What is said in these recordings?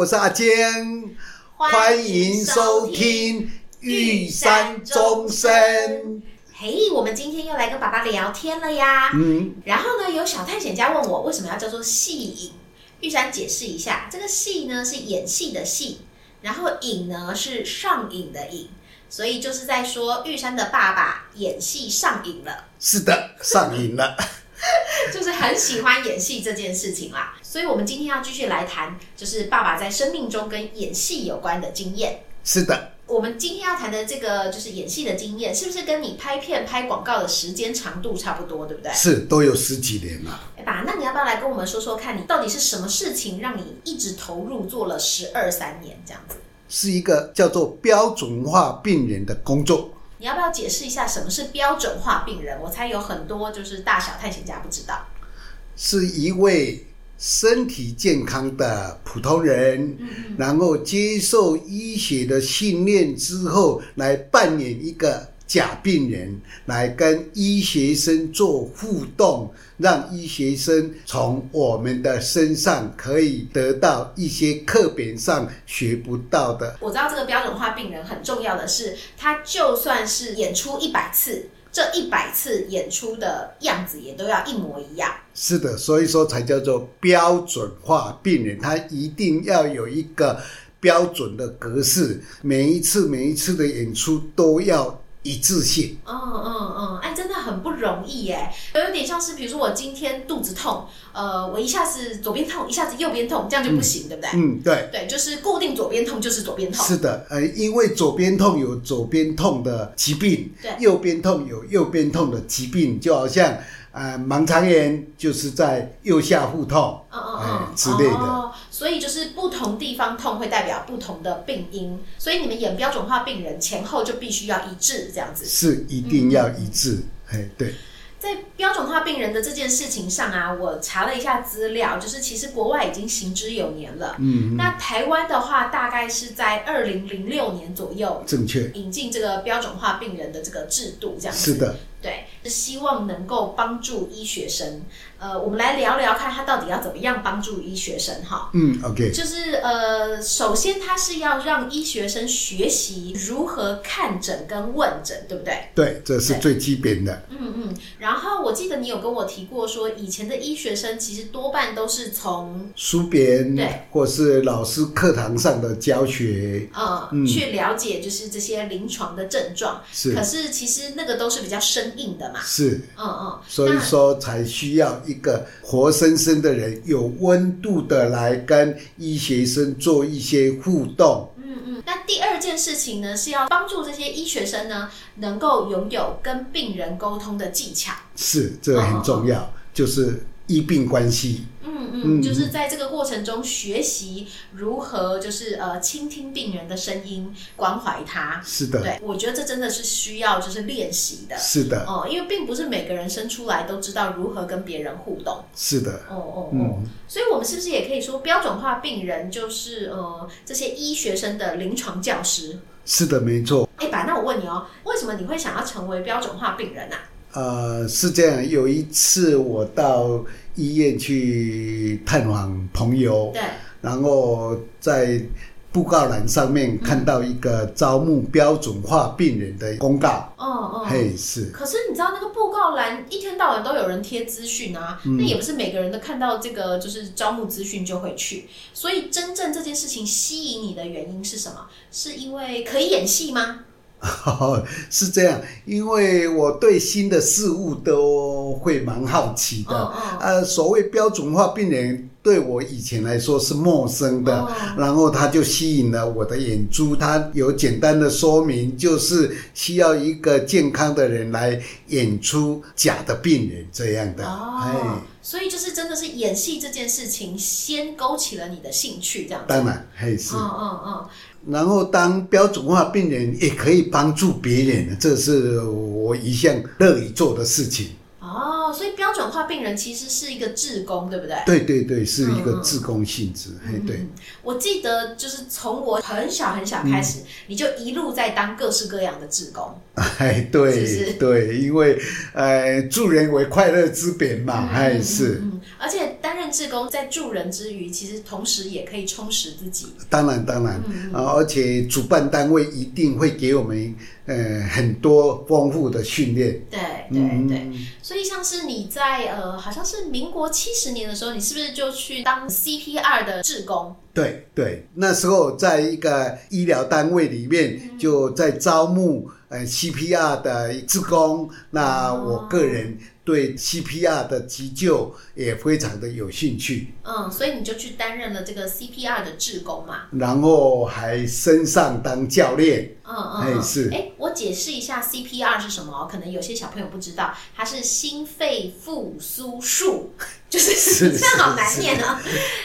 我是阿坚，欢迎收听玉山钟声。嘿，我们今天又来跟爸爸聊天了呀。嗯，然后呢，有小探险家问我为什么要叫做戏影？玉山解释一下，这个戏呢是演戏的戏，然后影呢是上瘾的瘾，所以就是在说玉山的爸爸演戏上瘾了。是的，上瘾了。就是很喜欢演戏这件事情啦，所以我们今天要继续来谈，就是爸爸在生命中跟演戏有关的经验。是的，我们今天要谈的这个就是演戏的经验，是不是跟你拍片、拍广告的时间长度差不多，对不对？是，都有十几年了。哎爸，那你要不要来跟我们说说看，你到底是什么事情让你一直投入做了十二三年这样子？是一个叫做标准化病人的工作。你要不要解释一下什么是标准化病人？我猜有很多就是大小探险家不知道。是一位身体健康的普通人，然后接受医学的训练之后，来扮演一个。假病人来跟医学生做互动，让医学生从我们的身上可以得到一些课本上学不到的。我知道这个标准化病人很重要的是，他就算是演出一百次，这一百次演出的样子也都要一模一样。是的，所以说才叫做标准化病人，他一定要有一个标准的格式，每一次每一次的演出都要。一致性，嗯嗯嗯，哎，真的很不容易耶，有点像是，比如说我今天肚子痛，呃，我一下子左边痛，一下子右边痛，这样就不行，嗯、对不对？嗯，对，对，就是固定左边痛就是左边痛。是的，呃，因为左边痛有左边痛的疾病，对，右边痛有右边痛的疾病，就好像。呃，盲肠炎就是在右下腹痛，嗯嗯嗯之类的。哦，所以就是不同地方痛会代表不同的病因，所以你们演标准化病人前后就必须要一致，这样子。是，一定要一致。哎、嗯，对。在标准化病人的这件事情上啊，我查了一下资料，就是其实国外已经行之有年了。嗯，那台湾的话，大概是在二零零六年左右，正确引进这个标准化病人的这个制度，这样子。是的。对，是希望能够帮助医学生。呃，我们来聊聊看，他到底要怎么样帮助医学生哈？嗯，OK。就是呃，首先他是要让医学生学习如何看诊跟问诊，对不对？对，这是最基本的。嗯嗯。然后我记得你有跟我提过，说以前的医学生其实多半都是从书边对，或是老师课堂上的教学，呃、嗯，去了解就是这些临床的症状。是。可是其实那个都是比较生硬的嘛。是。嗯嗯。所以说才需要。一个活生生的人，有温度的来跟医学生做一些互动。嗯嗯。那第二件事情呢，是要帮助这些医学生呢，能够拥有跟病人沟通的技巧。是，这个很重要，就是医病关系。嗯，就是在这个过程中学习如何，就是呃，倾听病人的声音，关怀他。是的，对，我觉得这真的是需要就是练习的。是的，哦、呃，因为并不是每个人生出来都知道如何跟别人互动。是的，哦哦哦，所以我们是不是也可以说，标准化病人就是呃，这些医学生的临床教师？是的，没错。哎，爸，那我问你哦，为什么你会想要成为标准化病人呢、啊？呃，是这样，有一次我到医院去探访朋友，对，然后在布告栏上面看到一个招募标准化病人的公告，哦哦，嘿，是。可是你知道那个布告栏一天到晚都有人贴资讯啊，那、嗯、也不是每个人都看到这个就是招募资讯就会去，所以真正这件事情吸引你的原因是什么？是因为可以演戏吗？哦，是这样，因为我对新的事物都会蛮好奇的。哦哦、呃，所谓标准化病人对我以前来说是陌生的，哦、然后他就吸引了我的眼珠。他有简单的说明，就是需要一个健康的人来演出假的病人这样的。哦，哎，所以就是真的是演戏这件事情先勾起了你的兴趣，这样子。当然，嘿是。嗯嗯嗯。然后当标准化病人也可以帮助别人，这是我一向乐于做的事情。哦，所以标准化病人其实是一个志工，对不对？对对对，是一个志工性质。嘿、嗯，对。我记得就是从我很小很小开始，嗯、你就一路在当各式各样的志工。哎，对，是是对，因为呃，助人为快乐之本嘛，还、嗯、是、嗯。而且志工在助人之余，其实同时也可以充实自己。当然，当然，嗯、而且主办单位一定会给我们呃很多丰富的训练。对对对，所以像是你在呃，好像是民国七十年的时候，你是不是就去当 CPR 的志工？对对，那时候在一个医疗单位里面，就在招募呃 CPR 的志工。那我个人。对 CPR 的急救也非常的有兴趣，嗯，所以你就去担任了这个 CPR 的志工嘛，然后还升上当教练，嗯嗯，哎是，哎，我解释一下 CPR 是什么，可能有些小朋友不知道，它是心肺复苏术，就是 这样好难念啊，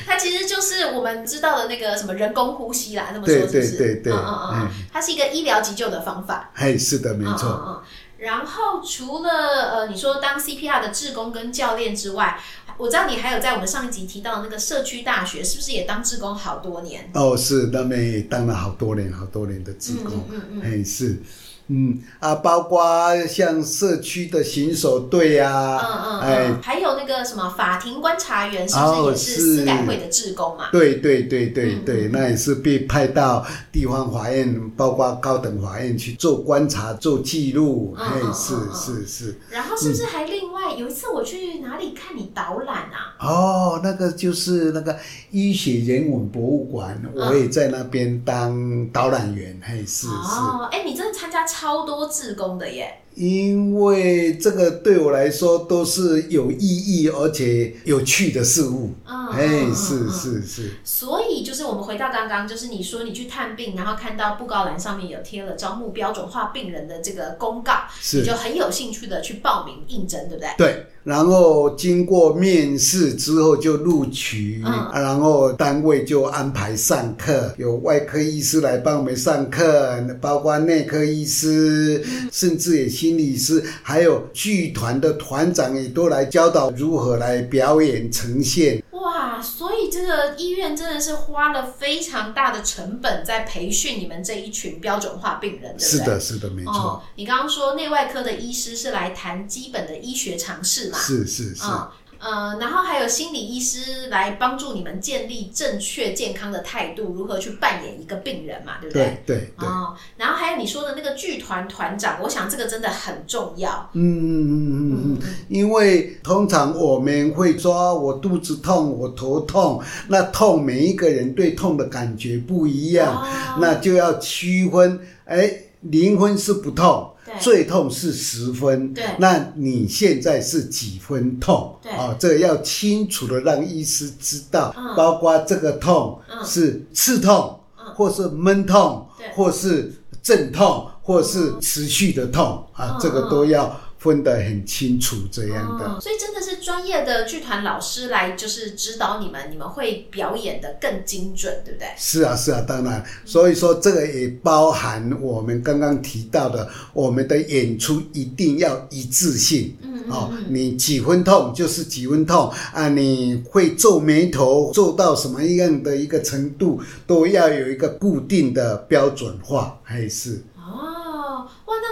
它其实就是我们知道的那个什么人工呼吸啦，那么说是不是？对对对。对，嗯嗯嗯，它是一个医疗急救的方法，哎是的，没错。嗯嗯然后除了呃，你说当 CPR 的志工跟教练之外，我知道你还有在我们上一集提到的那个社区大学，是不是也当志工好多年？哦，是那边也当了好多年、好多年的志工，嗯嗯嗯，是。嗯啊，包括像社区的巡守队啊，嗯嗯，哎，还有那个什么法庭观察员，是不是也是司改会的职工嘛？对对对对对，那也是被派到地方法院，包括高等法院去做观察、做记录，哎，是是是。然后是不是还另外有一次我去哪里看你导览啊？哦，那个就是那个医学人文博物馆，我也在那边当导览员，嘿，是是。哦，哎，你真的参加。超多志工的耶！因为这个对我来说都是有意义而且有趣的事物。嗯，哎，是是是。所以就是我们回到刚刚，就是你说你去探病，然后看到布告栏上面有贴了招募标准化病人的这个公告，是你就很有兴趣的去报名应征，对不对？对。然后经过面试之后就录取，嗯，然后单位就安排上课，有外科医师来帮我们上课，包括内科医师，甚至也心理师，还有剧团的团长也都来教导如何来表演呈现。哇，所以这个医院真的是花了非常大的成本在培训你们这一群标准化病人，对不对？是的，是的，没错。哦，你刚刚说内外科的医师是来谈基本的医学常识嘛？是是是。哦呃，然后还有心理医师来帮助你们建立正确健康的态度，如何去扮演一个病人嘛，对不对？对对，对。哦，然后还有你说的那个剧团团长，我想这个真的很重要。嗯嗯嗯嗯嗯，因为通常我们会说，我肚子痛，我头痛，那痛每一个人对痛的感觉不一样，哦，那就要区分，哎，零分是不痛。最痛是十分，对，那你现在是几分痛？对，哦，这个要清楚的让医师知道，嗯、包括这个痛是刺痛，嗯、或是闷痛，或是阵痛，或是持续的痛，嗯、啊，这个都要。分得很清楚，这样的，哦，所以真的是专业的剧团老师来，就是指导你们，你们会表演得更精准，对不对？是啊，是啊，当然，所以说这个也包含我们刚刚提到的，我们的演出一定要一致性。嗯，嗯，嗯，哦，你几分痛就是几分痛啊，你会皱眉头皱到什么样的一个程度，都要有一个固定的标准化，还是。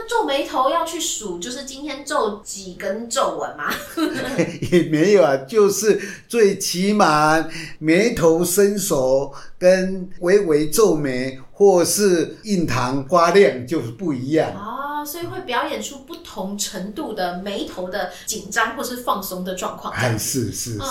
那皱眉头要去数，就是今天皱几根皱纹吗？也没有啊，就是最起码眉头伸手跟微微皱眉，或是印堂发亮就是不一样哦。所以会表演出不同程度的眉头的紧张或是放松的状况。哎，是是是，哦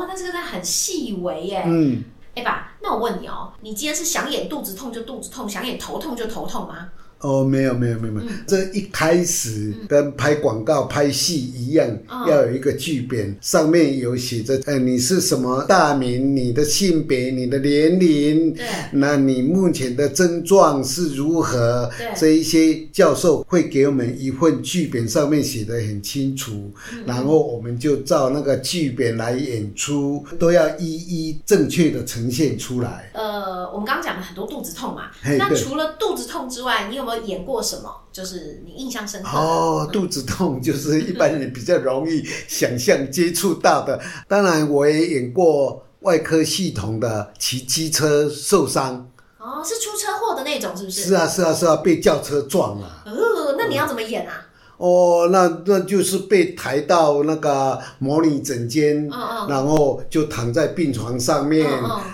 哦，那这个真的很细微耶。嗯，哎爸，那我问你哦，你今天是想演肚子痛就肚子痛，想演头痛就头痛吗？哦，没有没有没有没有，嗯、这一开始跟拍广告、嗯、拍戏一样，嗯、要有一个剧本，上面有写着，呃，你是什么大名，你的性别，你的年龄，对，那你目前的症状是如何？对，这一些教授会给我们一份剧本，上面写的很清楚，嗯、然后我们就照那个剧本来演出，都要一一正确的呈现出来。呃，我们刚刚讲了很多肚子痛嘛，那除了肚子痛之外，你有？我演过什么？就是你印象深刻的哦，肚子痛就是一般人比较容易想象接触到的。当然，我也演过外科系统的骑机车受伤。哦，是出车祸的那种，是不是？是啊，是啊，是啊，被轿车撞了。呃，那你要怎么演啊？哦，那那就是被抬到那个模拟诊间，然后就躺在病床上面，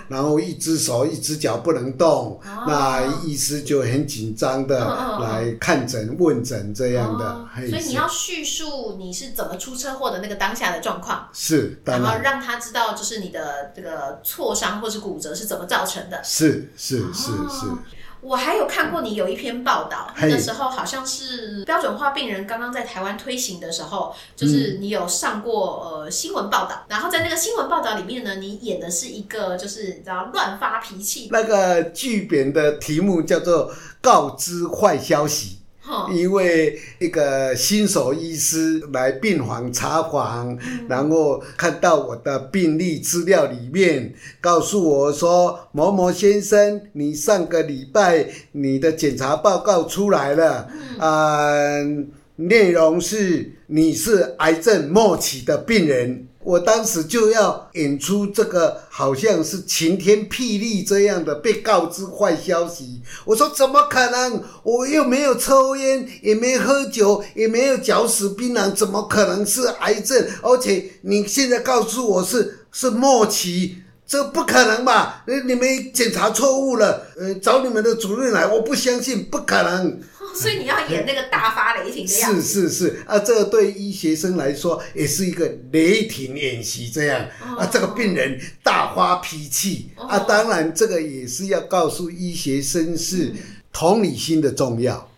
然后一只手一只脚不能动，哦，那医师就很紧张的来看诊问诊这样的，哦，所以你要叙述你是怎么出车祸的那个当下的状况，是，然，然后让他知道就是你的这个挫伤或是骨折是怎么造成的，是是是是。我还有看过你有一篇报道，那个时候好像是标准化病人刚刚在台湾推行的时候，就是你有上过呃新闻报道，然后在那个新闻报道里面呢，你演的是一个就是你知道乱发脾气，那个剧本的题目叫做告知坏消息。因为一个新手医师来病房查房，嗯，然后看到我的病历资料里面，告诉我说：“某某先生，你上个礼拜你的检查报告出来了，嗯，呃，内容是你是癌症末期的病人。”我当时就要演出这个好像是晴天霹雳这样的被告知坏消息。我说怎么可能？我又没有抽烟，也没喝酒，也没有嚼死槟榔，怎么可能是癌症？而且你现在告诉我是是末期，这不可能吧？你们检查错误了，呃，找你们的主任来，我不相信，不可能。所以你要演那个大发雷霆的样子。是是是啊，这个对医学生来说也是一个雷霆演习，这样、哦、啊，这个病人大发脾气、哦、啊，当然这个也是要告诉医学生是同理心的重要。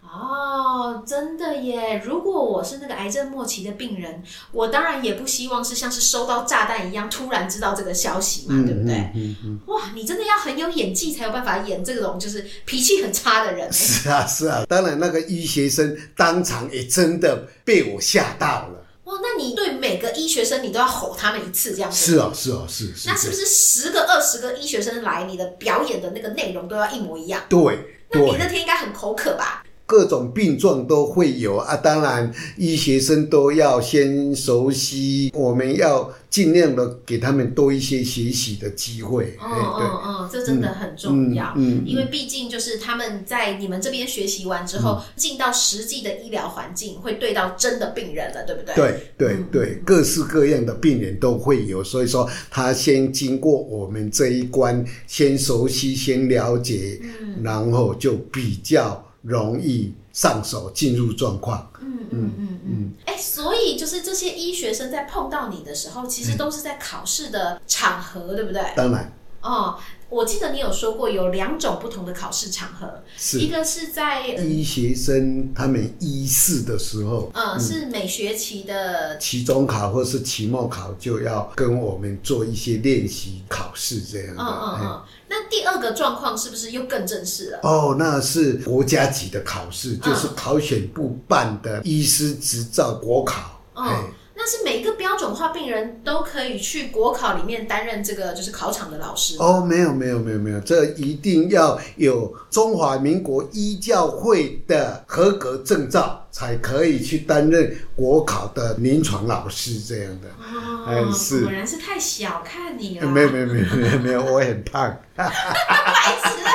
哦，真的耶！如果我是那个癌症末期的病人，我当然也不希望是像是收到炸弹一样，突然知道这个消息嘛，嗯、对不对？嗯嗯嗯、哇，你真的要很有演技才有办法演这种就是脾气很差的人。是啊，是啊，当然那个医学生当场也真的被我吓到了。哇，那你对每个医学生你都要吼他们一次这样子？是啊，是啊，是。是那是不是十个、二十个医学生来，你的表演的那个内容都要一模一样？对。那你那天应该很口渴吧？各种病状都会有啊，当然医学生都要先熟悉，我们要尽量的给他们多一些学习的机会。嗯嗯嗯，这真的很重要。嗯，嗯，因为毕竟就是他们在你们这边学习完之后，进、嗯、到实际的医疗环境，会对到真的病人了，对不对？对对对，各式各样的病人都会有，所以说他先经过我们这一关，先熟悉，先了解，嗯、然后就比较。容易上手进入状况。嗯嗯嗯嗯。哎、欸，所以就是这些医学生在碰到你的时候，其实都是在考试的场合，嗯、对不对？当然。哦，我记得你有说过有两种不同的考试场合，是一个是在医学生他们医试的时候，嗯，嗯是每学期的期中考或是期末考，就要跟我们做一些练习考试这样的。嗯嗯嗯。那第二个状况是不是又更正式了？哦，那是国家级的考试，就是考选部办的医师执照国考。嗯。嗯那是每一个标准化病人都可以去国考里面担任这个就是考场的老师哦？没有没有没有没有，这一定要有中华民国医教会的合格证照才可以去担任国考的临床老师这样的。哦，嗯、是果然是太小看你了。没有没有没有没有没有，我很胖。白痴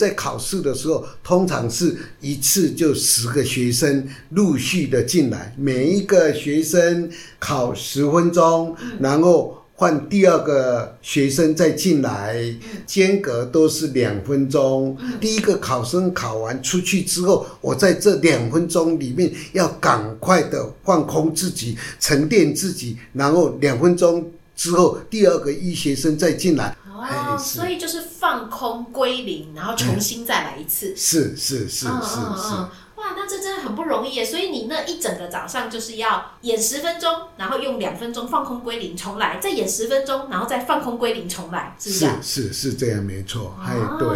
在考试的时候，通常是一次就十个学生陆续的进来，每一个学生考十分钟，然后换第二个学生再进来，间隔都是两分钟。第一个考生考完出去之后，我在这两分钟里面要赶快的放空自己，沉淀自己，然后两分钟之后，第二个医学生再进来。哦，所以就是放空归零，然后重新再来一次。是是是是是。哇，那这真的很不容易耶！所以你那一整个早上就是要演十分钟，然后用两分钟放空归零重来，再演十分钟，然后再放空归零重来，是不是？是是是这样，没错。哎，对。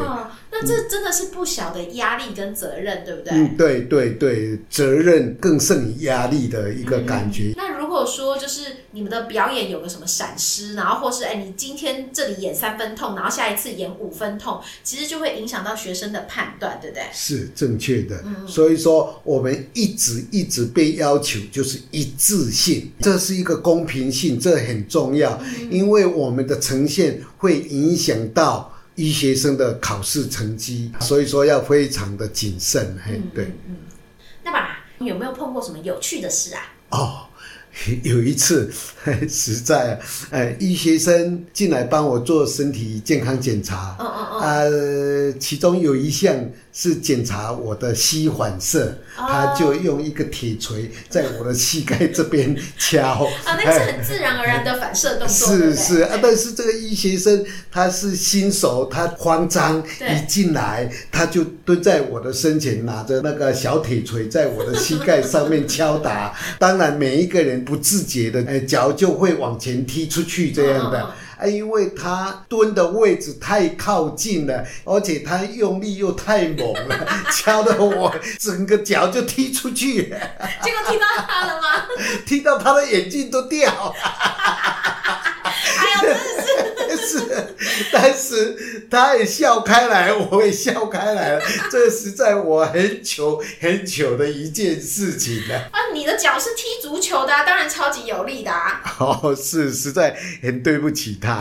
那这真的是不小的压力跟责任，对不对？嗯，对对对，责任更胜于压力的一个感觉。嗯，那如果说就是你们的表演有个什么闪失，然后或是哎，你今天这里演三分痛，然后下一次演五分痛，其实就会影响到学生的判断，对不对？是正确的。嗯，所以说我们一直一直被要求就是一致性，这是一个公平性，这很重要，嗯，因为我们的呈现会影响到。医学生的考试成绩，所以说要非常的谨慎。嘿，对。嗯，嗯，那么有没有碰过什么有趣的事啊？哦。有一次，实在，呃，医学生进来帮我做身体健康检查，嗯嗯嗯，呃，其中有一项是检查我的膝反射，哦、他就用一个铁锤在我的膝盖这边敲，啊，那是很自然而然的反射动作，是是啊，但是这个医学生他是新手，他慌张，一进来他就蹲在我的身前，拿着那个小铁锤在我的膝盖上面敲打，当然每一个人。不自觉的，哎，脚就会往前踢出去这样的，啊，因为他蹲的位置太靠近了，而且他用力又太猛了，敲得我整个脚就踢出去了。结果踢到他了吗？踢到他的眼镜都掉了。哎呀，真的是。是，但是他也笑开来，我也笑开来了。这实在我很久很久的一件事情了。啊，你的脚是踢足球的，啊，当然超级有力的啊。哦，是，实在很对不起他。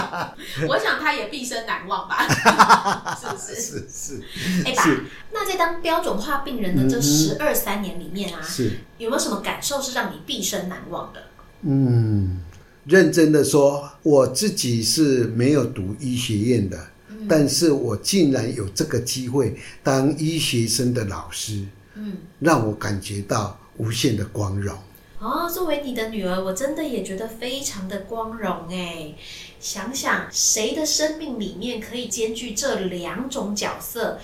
我想他也毕生难忘吧。是不是？是是。哎，爸，那在当标准化病人的这十二三年里面啊，是有没有什么感受是让你毕生难忘的？嗯。认真的说，我自己是没有读医学院的，嗯、但是我竟然有这个机会当医学生的老师，嗯，让我感觉到无限的光荣。哦，作为你的女儿，我真的也觉得非常的光荣哎。想想谁的生命里面可以兼具这两种角色，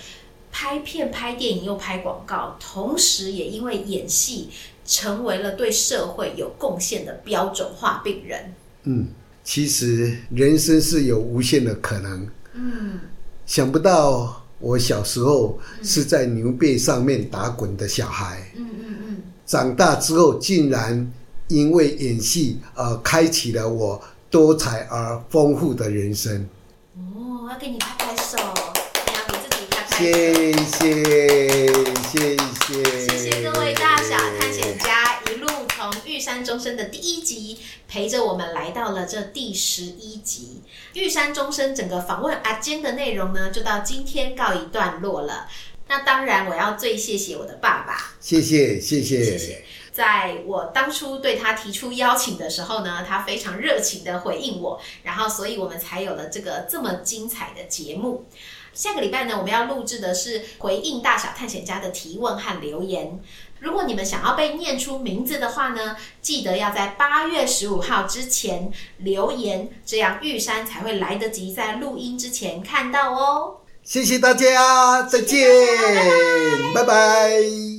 拍片、拍电影又拍广告，同时也因为演戏。成为了对社会有贡献的标准化病人。嗯，其实人生是有无限的可能。嗯，想不到我小时候是在牛背上面打滚的小孩。嗯嗯嗯，长大之后竟然因为演戏而开启了我多彩而丰富的人生。哦，要给你拍拍手，你要给自己拍拍谢谢，谢谢钟声的第一集陪着我们来到了这第十一集。玉山钟声整个访问阿坚的内容呢，就到今天告一段落了。那当然，我要最谢谢我的爸爸。谢谢，谢谢，谢谢。在我当初对他提出邀请的时候呢，他非常热情的回应我，然后，所以我们才有了这个这么精彩的节目。下个礼拜呢，我们要录制的是回应大小探险家的提问和留言。如果你们想要被念出名字的话呢，记得要在八月十五号之前留言，这样玉山才会来得及在录音之前看到哦。谢谢大家，再见，拜拜。拜拜。